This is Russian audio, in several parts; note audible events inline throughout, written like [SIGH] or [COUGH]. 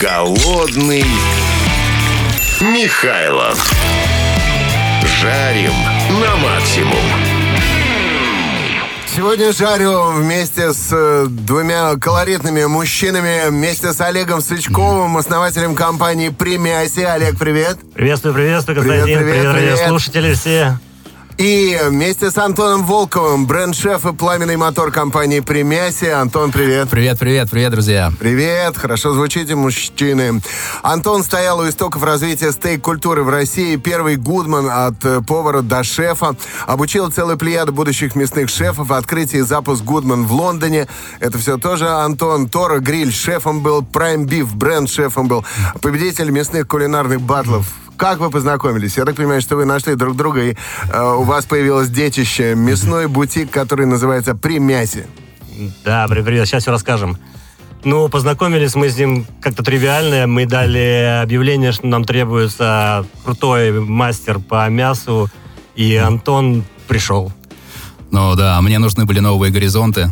Голодный Михайлов. Жарим на максимум. Сегодня жарю вместе с э, двумя колоритными мужчинами, вместе с Олегом Сычковым, основателем компании «Примяси». Олег, привет. Приветствую, приветствую, Константин. Привет, привет, привет, привет. слушатели все. И вместе с Антоном Волковым, бренд-шеф и пламенный мотор компании «Примяси». Антон, привет. Привет, привет, привет, друзья. Привет, хорошо звучите, мужчины. Антон стоял у истоков развития стейк-культуры в России. Первый гудман от э, повара до шефа. Обучил целую плеяду будущих мясных шефов. Открытие и запуск гудман в Лондоне. Это все тоже Антон. Тора Гриль шефом был. Prime Beef бренд шефом был. Победитель мясных кулинарных батлов. Как вы познакомились? Я так понимаю, что вы нашли друг друга, и э, у вас появилось детище. Мясной бутик, который называется «Примяси». Да, при- привет, сейчас все расскажем. Ну, познакомились мы с ним как-то тривиально. Мы дали объявление, что нам требуется крутой мастер по мясу. И Антон пришел. Ну да, мне нужны были новые горизонты.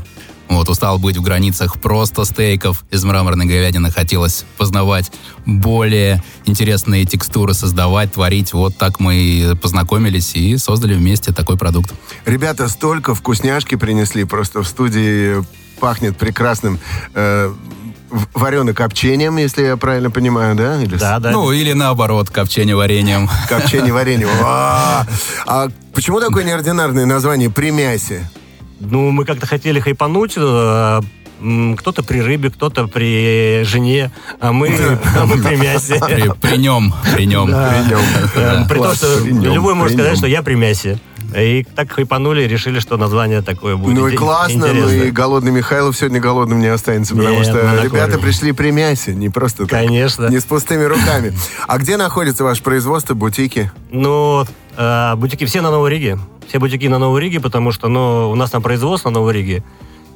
Вот, устал быть в границах просто стейков из мраморной говядины. Хотелось познавать более интересные текстуры, создавать, творить. Вот так мы и познакомились и создали вместе такой продукт. Ребята столько вкусняшки принесли, просто в студии пахнет прекрасным э, вареным копчением, если я правильно понимаю, да? Или Да, да. Ну, или наоборот, копчение вареньем. Копчение вареньем. [LAUGHS] А, а почему такое неординарное название «Примяси»? Ну, мы как-то хотели хайпануть. э, Кто-то при рыбе, кто-то при жене, а мы, [LAUGHS] а мы при мясе. При, при нем, при нем. Э, При том, Класс, что при нем, любой может сказать, нем. что я при мясе. И так хайпанули, решили, что название такое будет Ну и классно, ну и голодный Михайлов сегодня голодным не останется, потому Нет, что ребята пришли при мясе, не просто так. Конечно. Не с пустыми руками. А где находится ваше производство, бутики? Ну, э, бутики все на Новой Риге. Все бутики на Новой Риге, потому что ну, у нас там производство на Новой Риге.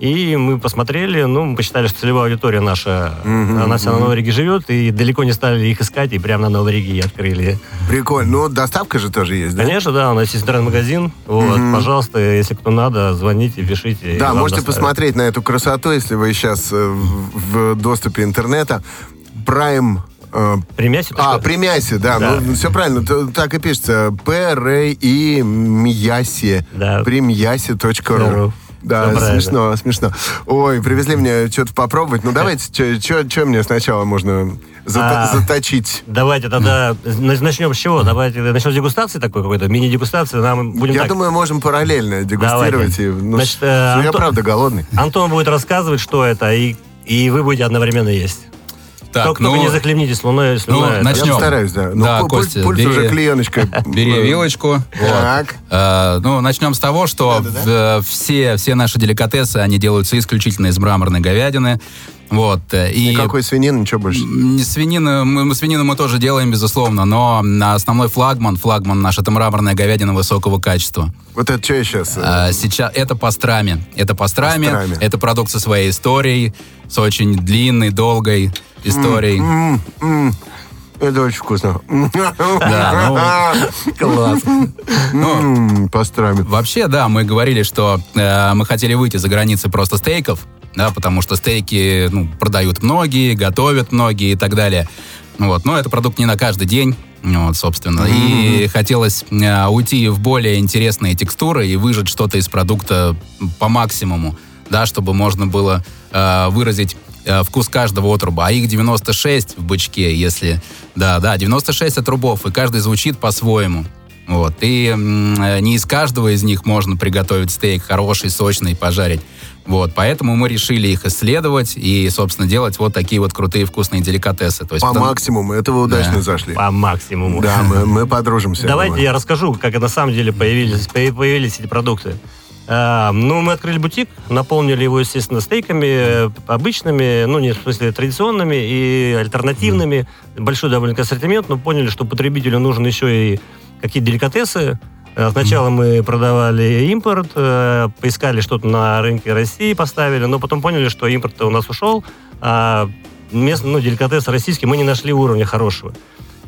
И мы посмотрели, ну, мы посчитали, что целевая аудитория наша, она вся на Новой Риге живет, и далеко не стали их искать, и прямо на Новой Риге открыли. Прикольно. Ну, доставка же тоже есть, да? Конечно, да, у нас есть интернет-магазин. Вот, пожалуйста, если кто надо, звоните, пишите. Да, можете доставят. посмотреть на эту красоту, если вы сейчас э, в доступе интернета. Prime... э, При мясе А, Примяси, да, Да. ну все правильно, так и пишется. П, Р, И, Мьяси. Да. Примьяси.ру. Да, правильно. смешно, смешно. Ой, привезли мне что-то попробовать. Ну, давайте, что мне сначала можно зата- А. заточить? Давайте тогда на- начнем с чего? Давайте начнем с дегустации такой какой-то, мини-дегустации. Нам будем Я так. думаю, можем параллельно дегустировать. Давайте. И, ну, Значит, э, я Антон- правда голодный. Антон будет рассказывать, что это, и, и вы будете одновременно есть. Так, только, ну, только не захлебните слюной. слюной. ну, начнем. Я постараюсь, да. Ну, Да, пу- пульс, Костя, пульс бери- уже клееночкой. Бери вилочку. Вот. Так. Э, ну, начнем с того, что э, все, все наши деликатесы, они делаются исключительно из мраморной говядины. Вот. э, И Никакой свинины, ничего больше. м, свинину, мы, свинину мы тоже делаем, безусловно, но основной флагман, флагман наш, это мраморная говядина высокого качества. Вот это что сейчас? А, сейчас это пастрами. Это пастрами, Пастрами. это продукт со своей историей, с очень длинной, долгой историей. Это очень вкусно. Да, [LAUGHS] Класс. М, Пастрами. Вообще, да, мы говорили, что э, мы хотели выйти за границы просто стейков, да, потому что стейки ну, продают многие, готовят многие и так далее. Вот. Но это продукт не на каждый день, вот, собственно. И хотелось э, уйти в более интересные текстуры и выжать что-то из продукта по максимуму, да, чтобы можно было э, выразить э, вкус каждого отруба. А их 96 в бычке, если... Да, да, 96 отрубов, и каждый звучит по-своему. Вот. И э, не из каждого из них можно приготовить стейк хороший, сочный, пожарить. Вот. Поэтому мы решили их исследовать и, собственно, делать вот такие вот крутые вкусные деликатесы. То есть, По потом- максимуму. Это вы удачно Да. зашли. По максимуму. Да, мы, мы подружимся. Давайте я расскажу, как на самом деле появились, поя- появились эти продукты. А, ну, мы открыли бутик, наполнили его, естественно, стейками э, обычными, ну, не в смысле традиционными и альтернативными. Большой довольно ассортимент, но поняли, что потребителю нужен еще и какие-то деликатесы. Э, Сначала мы продавали импорт, э, поискали что-то на рынке России, поставили, но потом поняли, что импорт у нас ушел, а местный, ну, деликатес российский мы не нашли уровня хорошего.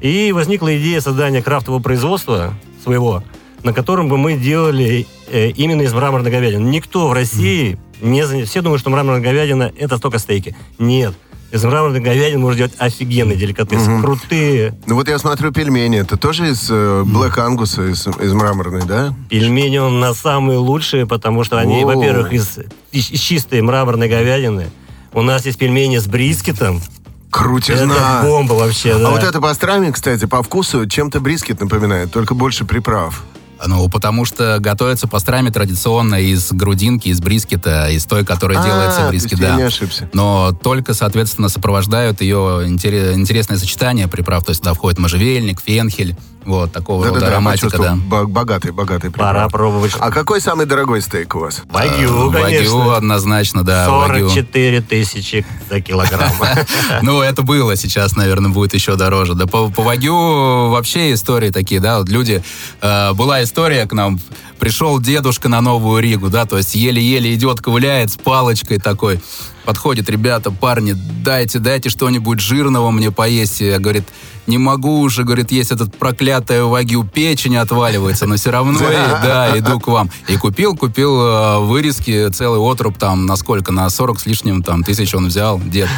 И возникла идея создания крафтового производства своего, на котором бы мы делали э, именно из мраморной говядины. Никто в России не заня- Все думают, что мраморная говядина – это только стейки. Нет. Из мраморной говядины можно делать офигенные деликатесы, крутые. Ну вот я смотрю пельмени. Это тоже из э, Black Angus, из, из мраморной, да? Пельмени у нас самые лучшие, потому что они, во-первых, из, из чистой мраморной говядины. У нас есть пельмени с брискетом. Крутизна. Это бомба вообще, да. А вот это пастрами, кстати, по вкусу чем-то брискет напоминает, только больше приправ. Ну, потому что готовится пастрами традиционно из грудинки, из брискета, из той, которая А, делается в я да. не ошибся. Но только, соответственно, сопровождают ее интере- интересное сочетание приправ. То есть туда входит можжевельник, фенхель, вот, такого рода Да-да-да, я ароматика, да. Бо- Богатый, богатый Пора приправ. пробовать. А какой самый дорогой стейк у вас? Вагю, Э, конечно. Вагю однозначно, да. вагю. 44 тысячи за килограмм. [LAUGHS] Ну, это было, сейчас, наверное, будет еще дороже. Да по, по Вагю вообще истории такие, да, вот люди... э, была история к нам, пришел дедушка на Новую Ригу, да, то есть еле-еле идет, ковыляет с палочкой такой, подходит, ребята, парни, дайте, дайте что-нибудь жирного мне поесть. Я, говорит, не могу уже, говорит, есть этот проклятая вагю, печень отваливается, но все равно, да, иду к вам. И купил, купил э, вырезки, целый отруб там, на сколько, на 40 с лишним там тысяч он взял, дед.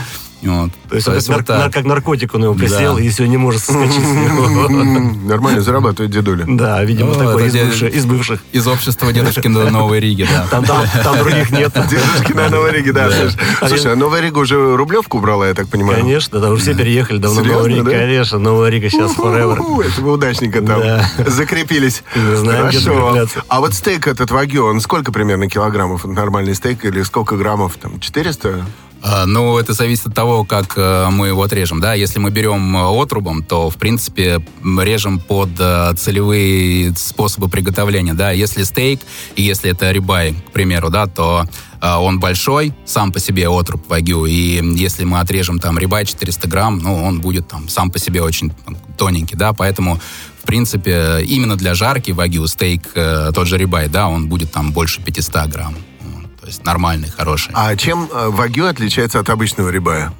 Вот. То есть, это как, вот нар- так. как наркотик он его Да. присел, и все не может соскочить с него. [LAUGHS] Нормально зарабатывает дедуля. Да, видимо, Ну, такой из бывших- из бывших. Из общества дедушки до Новой Риги, да. Там, там, там других нет. [LAUGHS] Дедушки на Новой Риге, да. слушай. Слушай, а Новая Рига уже Рублевку убрала, я так понимаю? Конечно, да, уже все переехали давно в Серьезно, Новую Ригу. да? Конечно, Новая Рига сейчас forever. Это вы удачненько там Да. закрепились. Не знаем, Хорошо. А вот стейк этот вагю, он сколько примерно килограммов? Нормальный стейк или сколько граммов? Там 400? А, Ну, это зависит от того, как э, мы его отрежем, да. Если мы берем э, отрубом, то, в принципе, режем под э, целевые способы приготовления, да. Если стейк, и если это рибай, к примеру, да, то он большой, сам по себе отруб вагю, и если мы отрежем там рибай 400 грамм, ну, он будет там сам по себе очень тоненький, да, поэтому в принципе, именно для жарки вагю стейк, тот же рибай, да, он будет там больше 500 грамм. То есть нормальный, хороший. А чем э, вагю отличается от обычного рибая?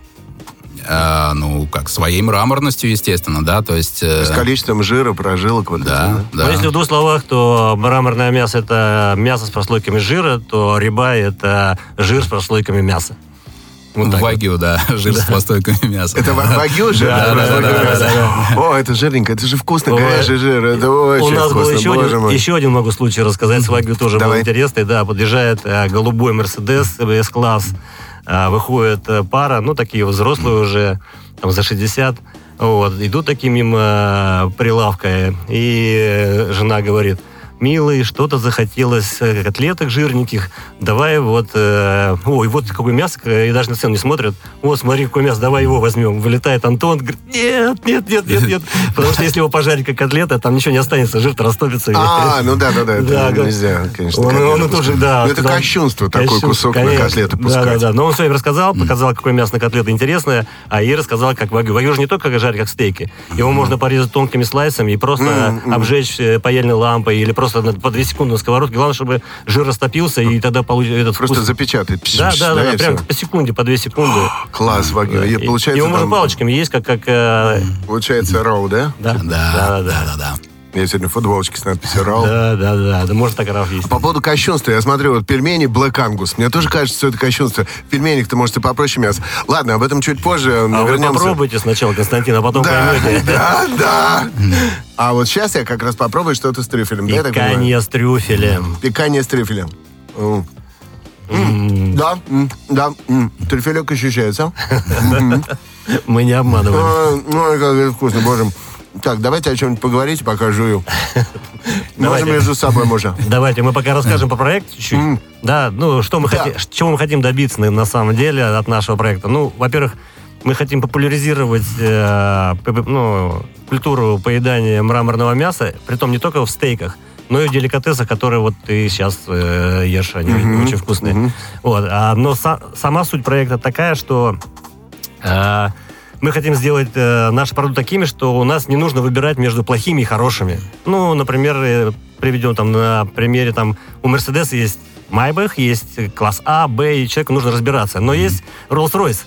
Э, ну, как, своей мраморностью, естественно, да, то есть... э, С количеством жира, прожилок вот да, да. Но если в двух словах, то мраморное мясо это мясо с прослойками жира, то рибай это жир с прослойками мяса. Вот. Вагю, да, [LAUGHS] жир с пластойками мяса. Это ва- вагю жир? Да, да, да, О, это жирненько, это же вкусно, говяжий жир, это очень У нас был еще один, мой. еще один могу случай рассказать. С Вагю тоже был интересный. Да, подъезжает э, голубой Мерседес С-класс. Э, выходит э, пара, ну, такие взрослые уже, там, за 60. Вот, идут такие мимо прилавка, и жена говорит, милый, что-то захотелось э, котлеток жирненьких, давай вот, э, ой, вот какое мясо, и даже на цену не смотрят, вот, смотри, какое мясо, давай его возьмем. Вылетает Антон, говорит, нет, нет, нет, нет, нет, [LAUGHS] потому что если его пожарить как котлета, там ничего не останется, жир-то растопится. А, [LAUGHS] ну да, да, да, это Да, да. нельзя, конечно. Он, тоже, да. Ну, это кощунство, такой кусок на котлету Да, пускать. да, да. Но он все им рассказал, показал, какое мясо на котлеты интересное, а и рассказал, как вагю. Вагю же не только жарить, как стейки. Его можно порезать тонкими слайсами и просто обжечь э, паяльной лампой или просто на- по 2 секунды на сковородке. Главное, чтобы жир растопился, и тогда получится этот Просто вкус. запечатать. Да, да, да, да, и прям по секунде, по 2 секунды. Класс, вагю. И И- Получается, Его можно там, палочками есть, как... как э, получается роу, да? да? Да, да, да, да. Я сегодня футболочки с надписью роу. Да, да, да, да, может так рав есть. По поводу кощунства, я смотрю, вот пельмени Black Angus. Мне тоже кажется, что это кощунство. В пельменях-то, может, и попроще мясо. Ладно, об этом чуть позже. А вы вернемся. попробуйте сначала, Константин, а потом Да, поймете. [LAUGHS] да, да. А вот сейчас я как раз попробую что-то с трюфелем. Пиканье с трюфелем. Пикание с трюфелем. Да, да, трюфелек ощущается. [LAUGHS] Мы не обманываем. Ой, как вкусно, боже мой. Так, давайте о чем-нибудь поговорите, пока жую. Можно [LAUGHS] между собой, можно. [LAUGHS] Давайте мы пока расскажем по проекту чуть-чуть. Да, ну что мы хотим, чего мы хотим добиться на, самом деле от нашего проекта. Ну, во-первых, мы хотим популяризировать э, ну, культуру поедания мраморного мяса, притом не только в стейках, но и в деликатесах, которые вот ты сейчас э, ешь, они очень вкусные. Вот. А, но са- сама суть проекта такая, что э, мы хотим сделать э, наш продукт такими, что у нас не нужно выбирать между плохими и хорошими. Ну, например, э, приведем там на примере, там у Мерседеса есть Майбах, есть класс А, Б, и человеку нужно разбираться. Но есть Rolls-Royce.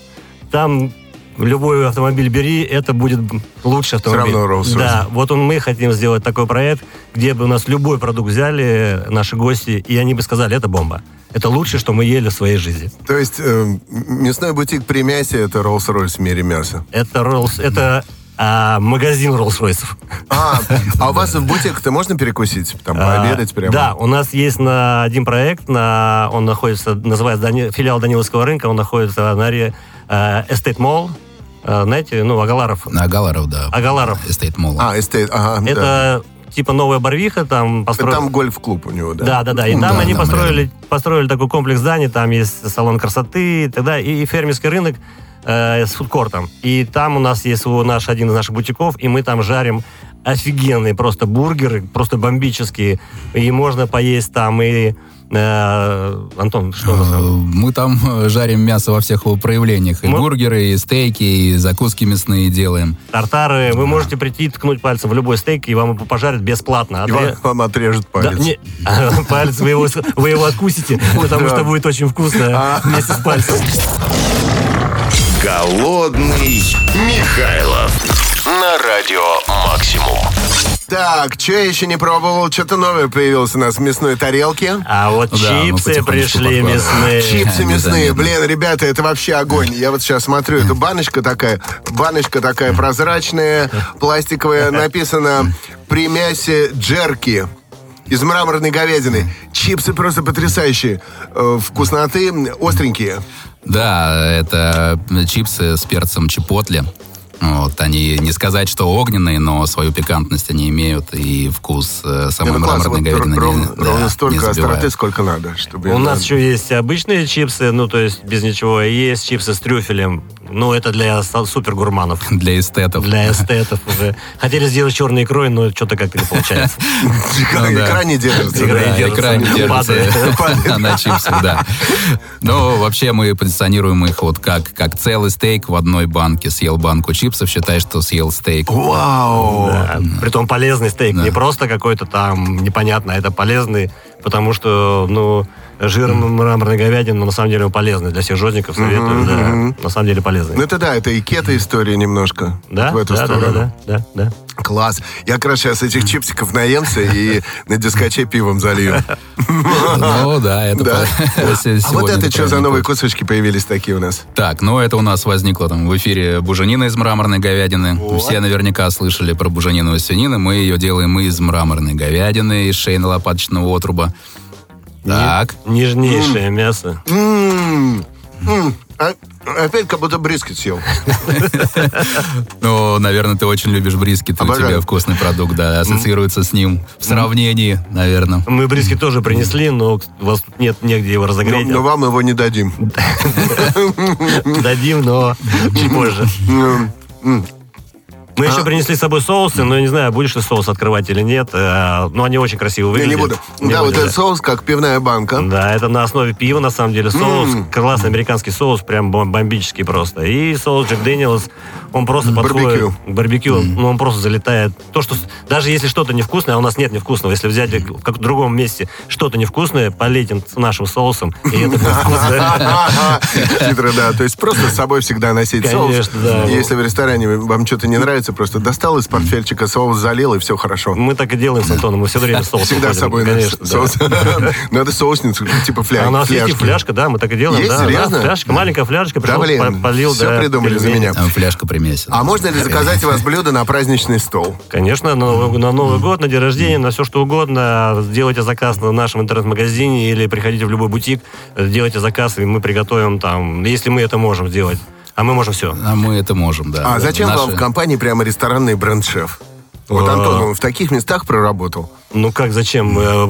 Там любой автомобиль бери, это будет лучший автомобиль. равно Rolls-Royce. Да, вот он, мы хотим сделать такой проект, где бы у нас любой продукт взяли наши гости, и они бы сказали, это бомба. Это лучшее, что мы ели в своей жизни. То есть э, мясной бутик Примясе это Rolls-Royce в мире мяса. Это Rolls, это а, магазин Rolls-Royce. А, а у вас в бутик-то можно перекусить? Там пообедать прямо? А, Да, у нас есть на один проект, на, он находится, называется Дани- филиал Даниловского рынка, он находится на аре э, Estate Mall, Э, знаете, ну, Агаларов. На Агаларов, да. Агаларов. Estate Mall. А, Estate, ага. да. Типа новая Барвиха, там построили... Там гольф-клуб у него, да? Да, да, да. И Ну, там да, они там построили, построили такой комплекс зданий, там есть салон красоты и так далее, и, и фермерский рынок э, с фудкортом. И там у нас есть свой- наш, один из наших бутиков, и мы там жарим офигенные просто бургеры, просто бомбические. И можно поесть там и... э, Антон, что у Э, там? Мы там э, жарим мясо во всех его проявлениях. И Мы- бургеры, и стейки, и закуски мясные делаем. Тартары. Вы можете прийти и ткнуть пальцем в любой стейк, и вам его пожарят бесплатно. И Отре- вам, [LAUGHS] вам отрежут Да, палец. не, [LAUGHS] палец вы его, вы его откусите, [LAUGHS] потому что будет очень вкусно вместе с пальцем. Голодный Михайлов на радио Максимум. Так, что я еще не пробовал? Что-то новое появилось у нас в мясной тарелке. А вот Да, мы чипсы потихонечку пришли мясные. [LAUGHS] Чипсы мясные. Незаметно. Блин, ребята, это вообще огонь. Я вот сейчас смотрю, это баночка такая, баночка такая прозрачная, пластиковая, написано «При мясе джерки». Из мраморной говядины. Чипсы просто потрясающие. Э, Вкусноты остренькие. Да, это чипсы с перцем чипотли. Вот, они не сказать, что огненные, но свою пикантность они имеют, и вкус э, самой классно, мраморной говядины не- ровно, да, ровно не столько забивает. остроты, сколько надо. Чтобы У нас еще есть обычные чипсы, ну, то есть без ничего. И есть чипсы с трюфелем. Ну, это для са- супер гурманов. [LAUGHS] Для эстетов. Для эстетов уже. Хотели сделать черной икрой, но что-то как-то не получается. [LAUGHS] Икра, Ну да. икра не держится. Икра да. не Да, держится, не [LAUGHS] на чипсах, да. Но вообще мы позиционируем их вот как, как целый стейк в одной банке. Съел банку чипсов, считай, что съел стейк. Вау! Да. Притом полезный стейк. Да. Не просто какой-то там непонятно, а это полезный, потому что, ну, жир мраморной говядины, ну, на самом деле, он полезный. Для всех жодников советую, да. На самом деле полезный. Ну это да, это и кета-история немножко. Да, В эту да, да, сторону. да, да, да. Класс. Я раз сейчас этих чипсиков наемся и на дискоче пивом залью. Ну да, это Да. по- А вот это что за новые кусочки появились такие у нас? Так, ну это у нас возникло там в эфире буженина из мраморной говядины. Все наверняка слышали про буженину из свинины. Мы ее делаем из мраморной говядины, из шейно-лопаточного отруба. Так, Нежнейшее мясо. А- Опять как будто брискет съел. [LAUGHS] ну, наверное, ты очень любишь брискет, у тебя вкусный продукт, да, ассоциируется с ним в сравнении, наверное. Мы брискет тоже принесли, но у вас тут нет негде его разогреть. но вам его не дадим. [LAUGHS] Дадим, но чуть позже. [LAUGHS] Мы А. еще принесли с собой соусы, но я не знаю, будешь ты соус открывать или нет. Э, Но они очень красиво Я выглядят. не буду. Не Да, вот будешь, этот соус, как пивная банка. Да, это на основе пива, на самом деле. Соус, М. классный американский соус, прям бом- бомбический просто. И соус Jack Daniel's, он просто Барбекю. подходит к барбекю, ну, он просто залетает. То, что даже если что-то невкусное, а у нас нет невкусного, если взять в как в другом месте что-то невкусное, полетим с нашим соусом, и это. Хитро, да. То есть просто с собой всегда носить соус. Конечно, да. Если в ресторане вам что-то не нравится, просто достал из портфельчика соус, залил, и все хорошо. Мы так и делаем с Антоном, мы все время соус Всегда с собой конечно. соус. [LAUGHS] Надо соусницу, типа фля- А у нас есть фляжка, да, мы так и делаем. Есть? Серьезно? фляжка, маленькая фляжка, полил, все придумали за меня. Там фляжка примесена. А можно ли заказать у вас блюдо на праздничный стол? Конечно, на Новый, на Новый год, на день рождения, на все что угодно. Сделайте заказ на нашем интернет-магазине или приходите в любой бутик, делайте заказ, и мы приготовим там, если мы это можем сделать. А мы можем все. А мы это можем, да. А зачем Наши- вам в компании прямо ресторанный бренд-шеф? Вот. Антон, он в таких местах проработал. Ну как, зачем? Э,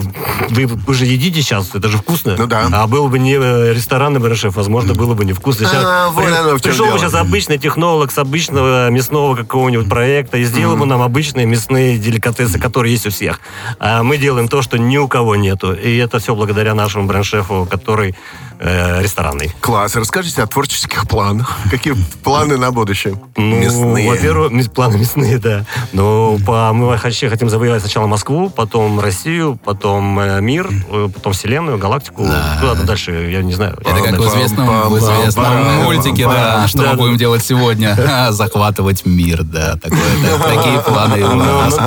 Вы, вы же едите сейчас, это же вкусно. Ну да. А был бы не э, ресторанный брэшеф, возможно, было бы невкусно. Сейчас А, при- оно в чем пришел бы сейчас обычный технолог с обычного мясного какого-нибудь проекта и сделал бы нам обычные мясные деликатесы, которые есть у всех. А мы делаем то, что ни у кого нету. И это все благодаря нашему бренд-шефу, который э, ресторанный. Класс. Расскажите о творческих планах. Какие планы на будущее? Ну, Мясные. во-первых, планы мясные, да. Но по, мы вообще хотим завоевать сначала Москву, по- потом Россию, потом э, мир, э, потом Вселенную, галактику. Куда-то дальше, я не знаю. Это как в Пам-пам-пам, известном, в известном мультике, да, что мы будем делать сегодня? [LAUGHS] Захватывать мир, да. [LAUGHS] Такие планы у нас.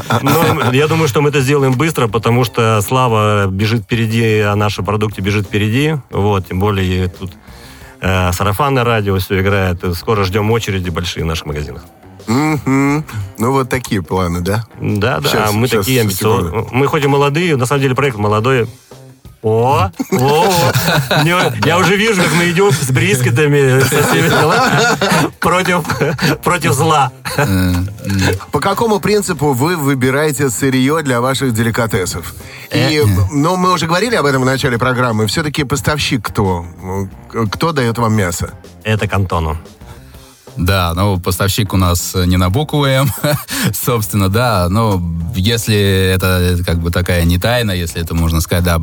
я думаю, что мы это сделаем быстро, потому что Слава бежит впереди, а наши продукты бежит впереди. Вот, тем более тут э, сарафанное радио все играет. Скоро ждем очереди большие в наших магазинах. Мгм. Ну, вот такие планы, да? Да, да, Щас, мы щас, такие амбициозные. Мы хоть и молодые, на самом деле проект молодой. О, о, [LAUGHS] я уже вижу, как мы идем с брискетами, со всеми делами против, против зла. Э. По какому принципу вы выбираете сырье для ваших деликатесов? И, ну, мы уже говорили об этом в начале программы. Все-таки поставщик кто? Кто дает вам мясо? Это к Антону. Да, ну, поставщик у нас не на букву М, [LAUGHS] собственно, да, но если это как бы такая не тайна, если это можно сказать, да,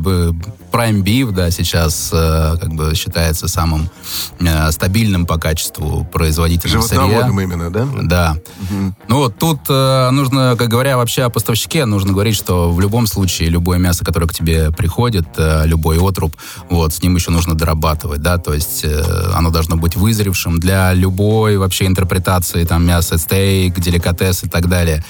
Prime Beef, да, сейчас э, как бы считается самым э, стабильным по качеству производителем сырья. Именно, да? Да. Ну вот тут э, нужно, как говоря вообще о поставщике, нужно говорить, что в любом случае любое мясо, которое к тебе приходит, э, любой отруб, вот, с ним еще нужно дорабатывать, да, то есть э, оно должно быть вызревшим для любой вообще интерпретации, там, мясо, стейк, деликатес и так далее.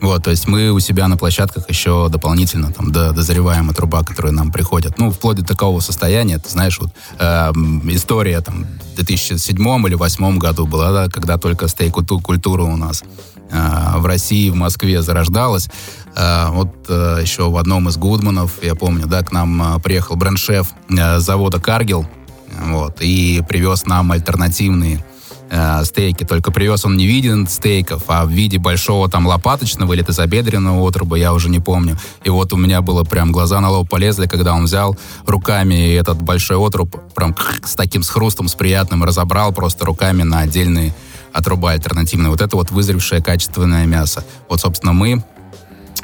Вот, то есть мы у себя на площадках еще дополнительно там до- дозреваем отруба, которые нам приходят. Ну, вплоть до такого состояния, ты знаешь, вот эм, история там в 2007 или 2008 году была, да, когда только стейк-культура у нас э, в России, в Москве зарождалась. Э, вот э, еще в одном из Гудманов, я помню, да, к нам э, приехал бренд-шеф э, завода «Каргил», вот, и привез нам альтернативные э, стейки. Только привез он не в виде стейков, а в виде большого там лопаточного или тазобедренного отруба, я уже не помню. И вот у меня было прям глаза на лоб полезли, когда он взял руками этот большой отруб, прям с таким с хрустом, с приятным, разобрал просто руками на отдельные отруба альтернативные. Вот это вот вызревшее качественное мясо. Вот, собственно, мы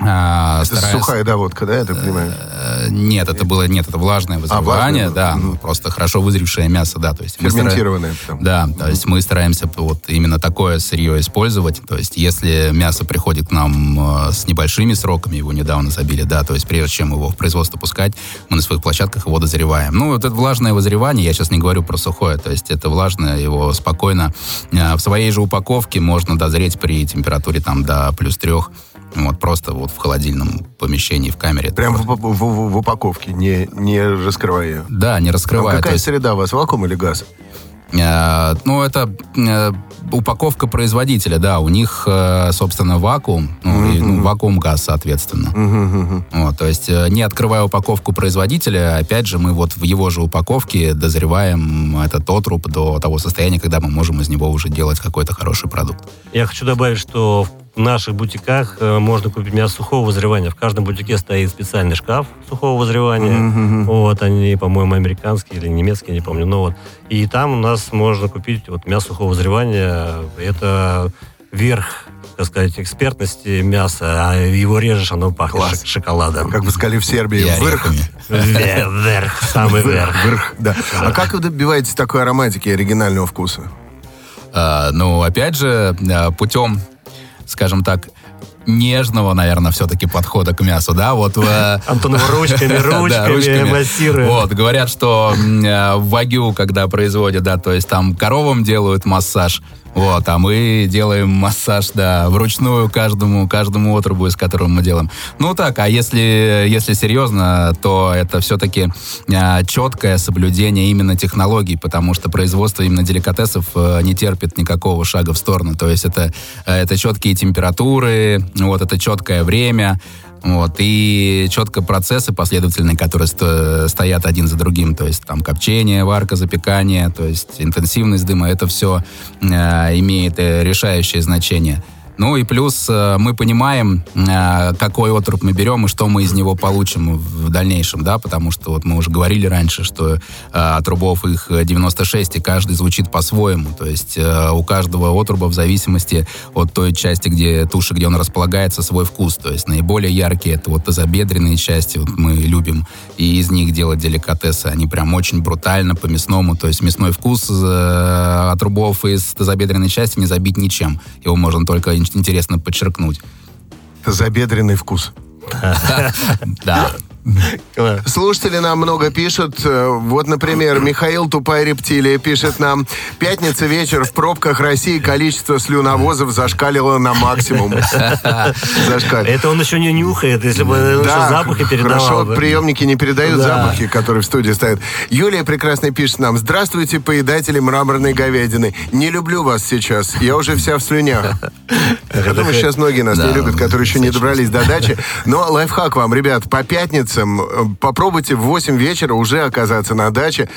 а, Это стараясь- сухая доводка, да, я так понимаю? Э, Нет, это было нет, это влажное вызревание, влажное, да, ну, просто хорошо вызревшее мясо, да, то есть мы стара- Ферментированная. там. Да, то есть мы стараемся вот именно такое сырье использовать. То есть если мясо приходит к нам э, с небольшими сроками, его недавно забили, да, то есть прежде чем его в производство пускать, мы на своих площадках его дозреваем. Ну, вот это влажное вызревание, я сейчас не говорю про сухое, то есть это влажное, его спокойно э, в своей же упаковке можно дозреть при температуре там до плюс трех, вот просто вот в холодильном помещении, в камере. Прям в, в- в- в упаковке, не, не раскрывая ее. Да, не А раскрывая. то какая есть среда у вас, вакуум или газ? Э, Ну, это э, упаковка производителя, да, у них, э, собственно, вакуум, ну, и, ну, вакуум-газ, соответственно. Вот, то есть, э, не открывая упаковку производителя, опять же, мы вот в его же упаковке дозреваем этот отруб до того состояния, когда мы можем из него уже делать какой-то хороший продукт. Я хочу добавить, что в наших бутиках э, можно купить мясо сухого вызревания. В каждом бутике стоит специальный шкаф сухого вызревания. Вот, они, по-моему, американские или немецкие, не помню. Но вот. И там у нас можно купить вот мясо сухого вызревания. Это верх, так сказать, экспертности мяса. А его режешь, оно пахнет Класс. шок- шоколадом. Как вы сказали в Сербии, И вверх. Вверх, вверх, самый верх. Вверх, да. А как вы добиваетесь такой ароматики и оригинального вкуса? А, ну, опять же, а, путем, скажем так, нежного, наверное, все-таки подхода к мясу, да, вот... э, [LAUGHS] Антон его [LAUGHS] ручками, ручками, массирует. Вот, говорят, что э, в вагю, когда производят, да, то есть там коровам делают массаж, вот, а мы делаем массаж, да, вручную каждому, каждому отрубу, из которого мы делаем. Ну так, а если, если серьезно, то это все-таки четкое соблюдение именно технологий, потому что производство именно деликатесов э, не терпит никакого шага в сторону. То есть это, э, это четкие температуры, вот, это четкое время, вот, и четко процессы последовательные, которые сто- стоят один за другим, то есть там копчение, варка, запекание, то есть интенсивность дыма, это все имеет э, решающее значение. Ну и плюс э, мы понимаем, э, какой отруб мы берем и что мы из него получим в дальнейшем, да, потому что вот мы уже говорили раньше, что э, отрубов их 96, и каждый звучит по-своему, то есть у каждого отруба в зависимости от той части, где туша, где он располагается, свой вкус, то есть наиболее яркие это вот тазобедренные части, вот мы любим, и из них делать деликатесы, они прям очень брутально по-мясному, то есть мясной вкус отрубов из тазобедренной части не забить ничем, его можно только интересно подчеркнуть. Забедренный вкус. [LAUGHS] Да. Слушатели нам много пишут. Э, Вот, например, Михаил Тупая Рептилия пишет нам. Пятница вечер в пробках России количество слюновозов зашкалило на максимум. [LAUGHS] Зашкалило. Это он еще не нюхает, если бы запахи передавал хорошо, бы. приемники не передают Да. запахи, которые в студии стоят. Юлия прекрасно пишет нам. Здравствуйте, поедатели мраморной говядины. Не люблю вас сейчас. Я уже вся в слюнях. [LAUGHS] Я думаю, сейчас многие нас не любят, которые еще не добрались до дачи. Но лайфхак вам, ребят, по пятницам э, попробуйте в 8 вечера уже оказаться на даче.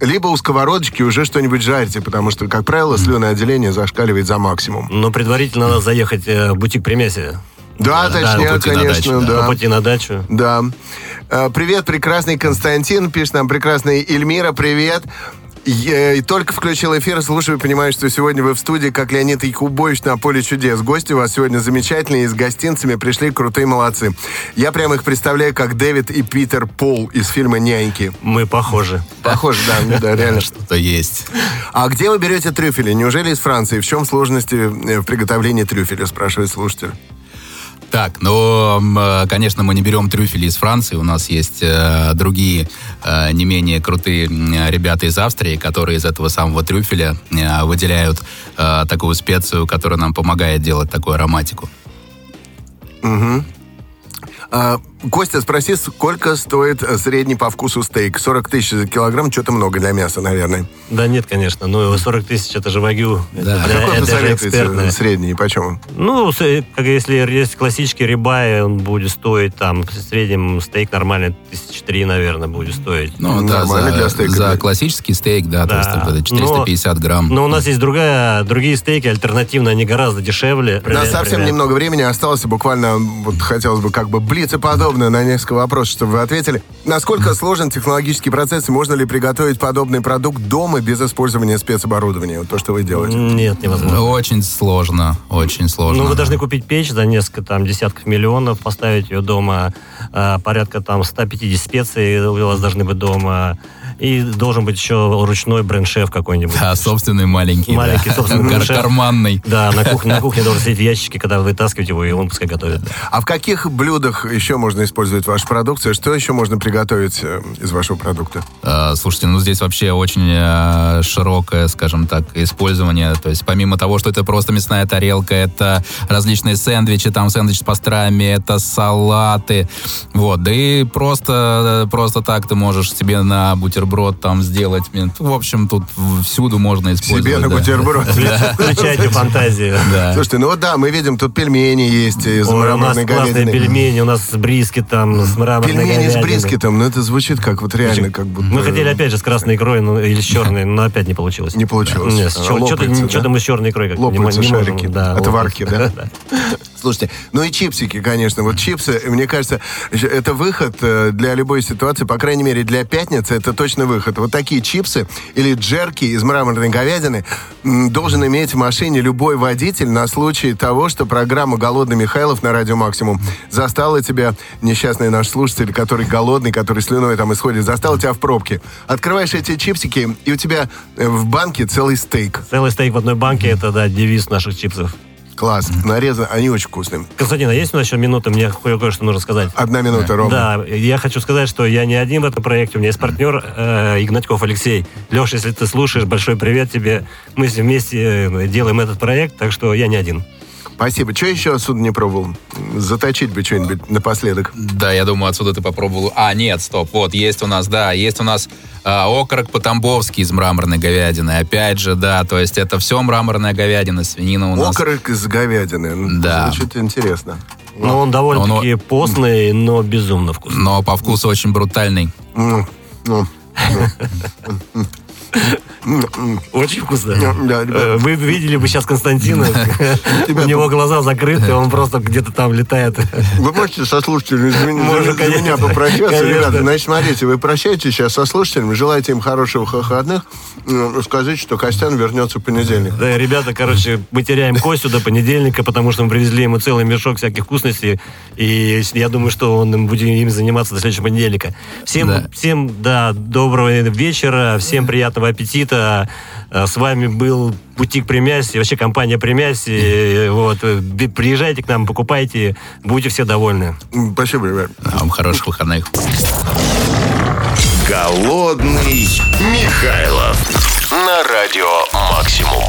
Либо у сковородочки уже что-нибудь жарите, потому что, как правило, слюноотделение зашкаливает за максимум. Но предварительно надо заехать э, в бутик Примеси. Да, Да, точнее, на конечно, дачу, да. По пути на дачу. Да. Э, Привет, прекрасный Константин. Пишет нам прекрасный Эльмира. Привет. Я и только включил эфир, слушаю, понимаю, что сегодня вы в студии, как Леонид Якубович на поле чудес. Гости у вас сегодня замечательные, и с гостинцами пришли крутые молодцы. Я прямо их представляю, как Дэвид и Питер Пол из фильма «Няньки». Мы похожи. Похоже, да, да, реально. Что-то есть. А где вы берете трюфели? Неужели из Франции? В чем сложности э, в приготовлении трюфеля, спрашивает слушатель. Так, ну, м, э, конечно, мы не берем трюфели из Франции. У нас есть э, другие, э, не менее крутые ребята из Австрии, которые из этого самого трюфеля э, выделяют э, такую специю, которая нам помогает делать такую ароматику. А, Костя, спроси, сколько стоит средний по вкусу стейк? 40 тысяч за килограмм, что-то много для мяса, наверное. Да нет, конечно. Ну, 40 тысяч это же вагю. Да. Это, Какой это же посоветуете экспертное. средний, почем? Ну, э, как если есть классический рибай, он будет стоить там в среднем стейк нормальный тысяч три, наверное, будет стоить. Ну, да, Нормально за, для стейка, за да. классический стейк, да, то есть Да. это 450 грамм. Но у нас есть другая, другие стейки, альтернативно, они гораздо дешевле. У нас совсем Например, немного времени осталось, и буквально вот хотелось бы как бы блицеподобно на несколько вопросов, чтобы вы ответили. Насколько сложен технологический процесс, и можно ли приготовить подобный продукт дома без использования спецоборудования? Вот то, что вы делаете. Нет, невозможно. Очень сложно, очень сложно. Ну, вы должны купить печь за несколько там десятков миллионов, поставить ее дома, а, порядка там 150 специй у вас должны быть дома, и должен быть еще ручной бренд-шеф какой-нибудь. Да, собственный маленький. да. Маленький собственный Кар-. Карманный. Да, на кухне, на кухне должен сидеть в ящике, когда вы вытаскиваете его, и он пускай готовит. А в каких блюдах еще можно использовать вашу продукцию? Что еще можно приготовить э, из вашего продукта? Э, Слушайте, ну здесь вообще очень э, широкое, скажем так, использование. То есть помимо того, что это просто мясная тарелка, это различные сэндвичи, там сэндвич с пастрами, это салаты. Вот, да и просто, просто так ты можешь себе на бутерброд там сделать. В общем, тут всюду можно использовать. Себе на да. бутерброд. [LAUGHS] Включайте фантазию. Слушайте, ну вот да, мы видим, тут пельмени есть из Ой, у нас мраморной классные говядины. пельмени, у нас с брискетом, с мраморной Пельмени с брискетом, ну это звучит как вот реально, как будто... Мы хотели опять же с красной икрой ну, или с черной, [LAUGHS] но опять не получилось. Не получилось. Что-то, мы с черной икрой как Лопаются не, мо- не шарики можем. Да, [LAUGHS] Слушайте, ну и чипсики, конечно. Вот чипсы, мне кажется, это выход э, для любой ситуации, по крайней мере, для пятницы это точно выход. Вот такие чипсы или джерки из мраморной говядины должен иметь в машине любой водитель на случай того, что программа «Голодный Михайлов» на Радио Максимум застала тебя, несчастный наш слушатель, который голодный, который слюной там исходит, застал тебя в пробке. Открываешь эти чипсики, и у тебя э, в банке целый стейк. Целый стейк в одной банке, это, да, девиз наших чипсов. Класс. Нарезан, они очень вкусные. Константин, а есть у нас еще минута? Мне кое- кое-что нужно сказать. Одна минута, ровно. Да, я хочу сказать, что я не один в этом проекте. У меня есть партнер э, Игнатьков Алексей. Леша, если ты слушаешь, большой привет тебе. Мы вместе э, делаем этот проект, так что я не один. Спасибо. Что еще отсюда не пробовал? Заточить бы что-нибудь напоследок. Да, я думаю, отсюда ты попробовал. А, нет, стоп. Вот, есть у нас, да, есть у нас а, окорок по-тамбовски из мраморной говядины. Опять же, да, то есть это все мраморная говядина, свинина у нас. Окорок из говядины. Ну, Да. Звучит интересно. Но он довольно-таки постный, но безумно вкусный. Но по вкусу очень брутальный. Ну, [LAUGHS] Очень вкусно. да. Э, Вы видели бы сейчас Константина. [LAUGHS] У него глаза закрыты, он просто где-то там летает. Вы можете со слушателями за меня, попрощаться, ребята? Значит, смотрите, вы прощаетесь сейчас со слушателями, желаете им хороших выходных, м, скажите, что Костян вернется в понедельник. Да, ребята, короче, мы теряем Костю до понедельника, потому что мы привезли ему целый мешок всяких вкусностей, и я думаю, что он будет им заниматься до следующего понедельника. Всем, всем, да, доброго вечера, всем приятного аппетита, Это э, с вами был бутик Примяси, вообще компания Примяси. Вот, э, приезжайте к нам, покупайте, будете все довольны. Спасибо, ребят. Вам хороших выходных. Голодный Михайлов на радио «Максимум».